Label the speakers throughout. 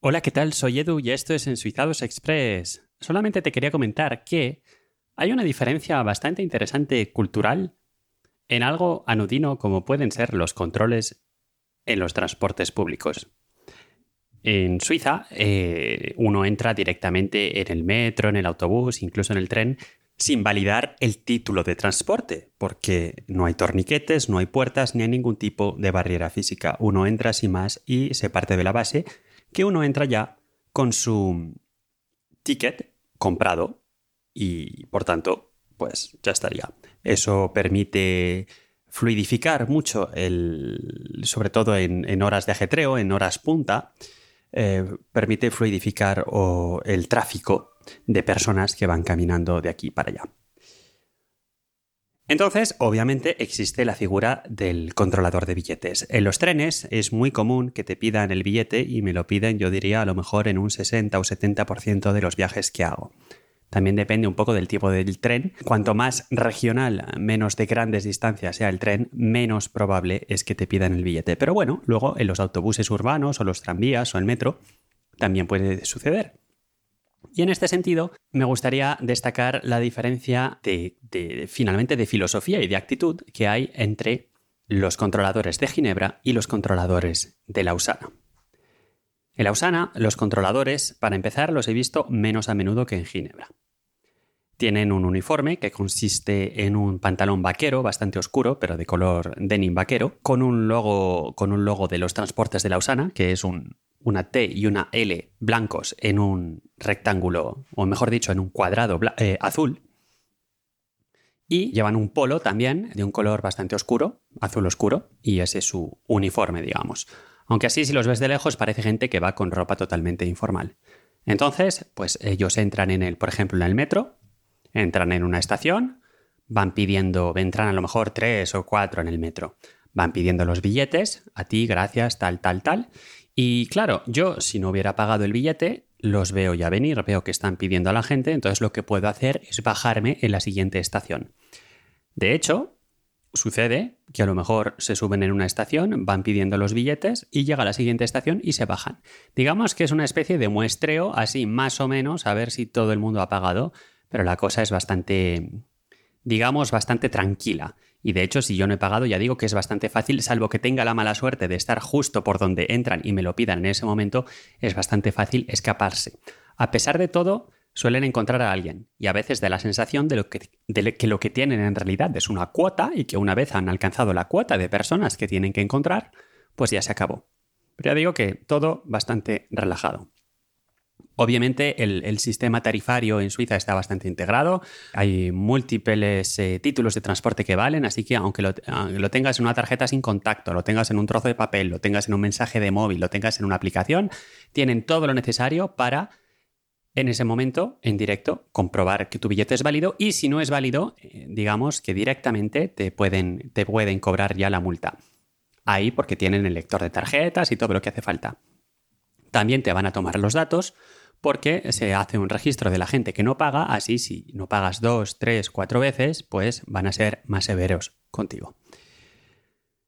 Speaker 1: Hola, ¿qué tal? Soy Edu y esto es En Suizados Express. Solamente te quería comentar que hay una diferencia bastante interesante cultural en algo anudino como pueden ser los controles en los transportes públicos. En Suiza, eh, uno entra directamente en el metro, en el autobús, incluso en el tren, sin validar el título de transporte, porque no hay torniquetes, no hay puertas, ni hay ningún tipo de barrera física. Uno entra sin más y se parte de la base que uno entra ya con su ticket comprado y por tanto, pues ya estaría. Eso permite fluidificar mucho, el, sobre todo en, horas de ajetreo, en horas punta, eh, permite fluidificar el tráfico de personas que van caminando de aquí para allá. Entonces, obviamente, existe la figura del controlador de billetes. En los trenes es muy común que te pidan el billete y me lo piden, yo diría, a lo mejor en un 60 o 70% de los viajes que hago. También depende un poco del tipo del tren. Cuanto más regional, menos de grandes distancias sea el tren, menos probable es que te pidan el billete. Pero bueno, luego en los autobuses urbanos o los tranvías o el metro también puede suceder. Y en este sentido, me gustaría destacar la diferencia de, finalmente de filosofía y de actitud que hay entre los controladores de Ginebra y los controladores de Lausana. En Lausana, los controladores, para empezar, los he visto menos a menudo que en Ginebra. Tienen un uniforme que consiste en un pantalón vaquero bastante oscuro, pero de color denim vaquero, con un logo, con un logo de los transportes de Lausana, que es un, una T y una L blancos en un rectángulo, o mejor dicho, en un cuadrado eh, azul. Y llevan un polo también de un color bastante oscuro, azul oscuro, y ese es su uniforme, digamos. Aunque así, si los ves de lejos, parece gente que va con ropa totalmente informal. Entonces, pues ellos entran en el, por ejemplo, en el metro, entran en una estación, van pidiendo, entran a lo mejor tres o cuatro en el metro, van pidiendo los billetes, a ti, gracias, tal, tal, tal, y claro, yo si no hubiera pagado el billete, los veo ya venir, veo que están pidiendo a la gente, entonces lo que puedo hacer es bajarme en la siguiente estación. De hecho, sucede que a lo mejor se suben en una estación, van pidiendo los billetes y llega a la siguiente estación y se bajan. Digamos que es una especie de muestreo, así más o menos, a ver si todo el mundo ha pagado, pero la cosa es bastante, digamos, bastante tranquila. Y de hecho, si yo no he pagado, ya digo que es bastante fácil, salvo que tenga la mala suerte de estar justo por donde entran y me lo pidan en ese momento, es bastante fácil escaparse. A pesar de todo, suelen encontrar a alguien y a veces da la sensación de, lo que, de que lo que tienen en realidad es una cuota y que una vez han alcanzado la cuota de personas que tienen que encontrar, pues ya se acabó. Pero ya digo que todo bastante relajado. Obviamente el, sistema tarifario en Suiza está bastante integrado, hay múltiples eh, títulos de transporte que valen, así que aunque lo, tengas en una tarjeta sin contacto, lo tengas en un trozo de papel, lo tengas en un mensaje de móvil, lo tengas en una aplicación, tienen todo lo necesario para en ese momento, en directo, comprobar que tu billete es válido y si no es válido, eh, digamos que directamente te pueden, te pueden cobrar ya la multa. Ahí porque tienen el lector de tarjetas y todo lo que hace falta. También te van a tomar los datos porque se hace un registro de la gente que no paga, así si no pagas dos, tres, cuatro veces, pues van a ser más severos contigo.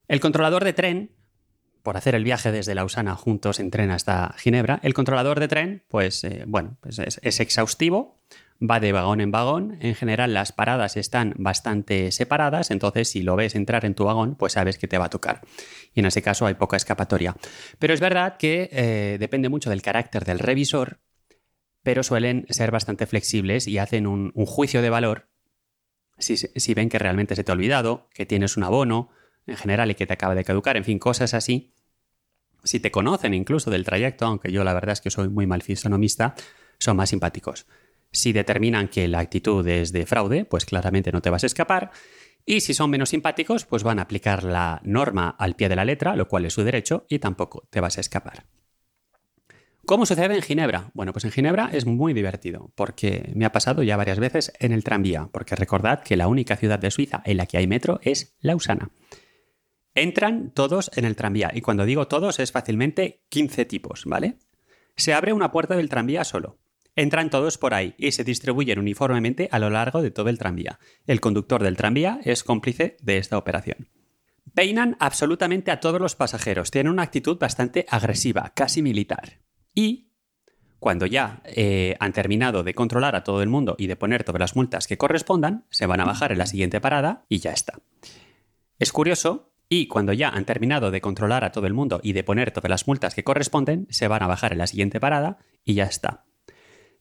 Speaker 1: El controlador de tren, por hacer el viaje desde Lausana juntos en tren hasta Ginebra, el controlador de tren, pues eh, bueno, pues es, exhaustivo, va de vagón en vagón, en general las paradas están bastante separadas, entonces si lo ves entrar en tu vagón, pues sabes que te va a tocar. Y en ese caso hay poca escapatoria. Pero es verdad que eh, depende mucho del carácter del revisor pero suelen ser bastante flexibles y hacen un, juicio de valor si, ven que realmente se te ha olvidado, que tienes un abono en general y que te acaba de caducar, en fin, cosas así. Si te conocen incluso del trayecto, aunque yo la verdad es que soy muy mal fisonomista, son más simpáticos. Si determinan que la actitud es de fraude, pues claramente no te vas a escapar. Y si son menos simpáticos, pues van a aplicar la norma al pie de la letra, lo cual es su derecho, y tampoco te vas a escapar. ¿Cómo sucede en Ginebra? Bueno, pues en Ginebra es muy divertido, porque me ha pasado ya varias veces en el tranvía, porque recordad que la única ciudad de Suiza en la que hay metro es Lausana. Entran todos en el tranvía, y cuando digo todos es fácilmente 15 tipos, ¿vale? Se abre una puerta del tranvía solo. Entran todos por ahí y se distribuyen uniformemente a lo largo de todo el tranvía. El conductor del tranvía es cómplice de esta operación. Peinan absolutamente a todos los pasajeros, tienen una actitud bastante agresiva, casi militar. Y cuando ya eh, han terminado de controlar a todo el mundo y de poner todas las multas que correspondan, se van a bajar en la siguiente parada y ya está. Es curioso, y cuando ya han terminado de controlar a todo el mundo y de poner todas las multas que corresponden, se van a bajar en la siguiente parada y ya está.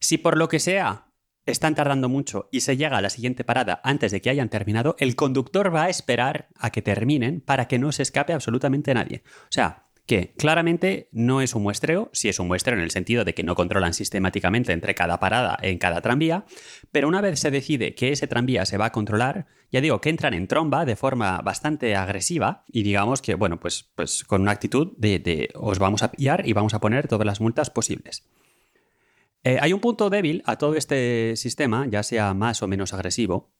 Speaker 1: Si por lo que sea están tardando mucho y se llega a la siguiente parada antes de que hayan terminado, el conductor va a esperar a que terminen para que no se escape absolutamente nadie. O sea, que claramente no es un muestreo, sí es un muestreo en el sentido de que no controlan sistemáticamente entre cada parada en cada tranvía, pero una vez se decide que ese tranvía se va a controlar, ya digo que entran en tromba de forma bastante agresiva y digamos que, bueno, pues, pues con una actitud de, de os vamos a pillar y vamos a poner todas las multas posibles. Eh, hay un punto débil a todo este sistema, ya sea más o menos agresivo,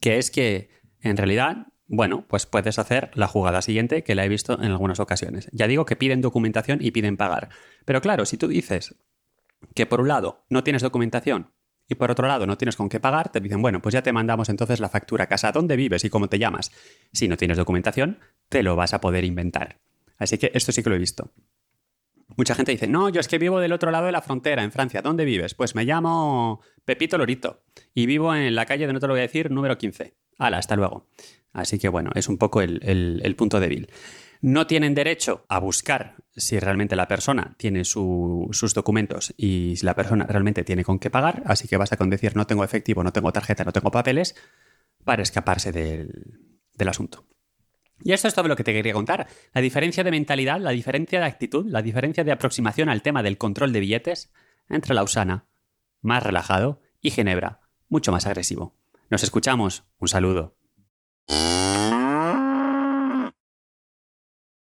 Speaker 1: que es que en realidad, bueno, pues puedes hacer la jugada siguiente que la he visto en algunas ocasiones. Ya digo que piden documentación y piden pagar. Pero claro, si tú dices que por un lado no tienes documentación y por otro lado no tienes con qué pagar, te dicen, bueno, pues ya te mandamos entonces la factura a casa, dónde vives y cómo te llamas. Si no tienes documentación, te lo vas a poder inventar. Así que esto sí que lo he visto. Mucha gente dice, no, yo es que vivo del otro lado de la frontera, en Francia. ¿Dónde vives? Pues me llamo Pepito Lorito y vivo en la calle de, no te lo voy a decir, número 15. Hala, hasta luego. Así que bueno, es un poco el, punto débil. No tienen derecho a buscar si realmente la persona tiene sus documentos y si la persona realmente tiene con qué pagar, así que basta con decir no tengo efectivo, no tengo tarjeta, no tengo papeles, para escaparse del asunto. Y esto es todo lo que te quería contar. La diferencia de mentalidad, la diferencia de actitud, la diferencia de aproximación al tema del control de billetes entre Lausana, más relajado, y Ginebra, mucho más agresivo. Nos escuchamos. Un saludo.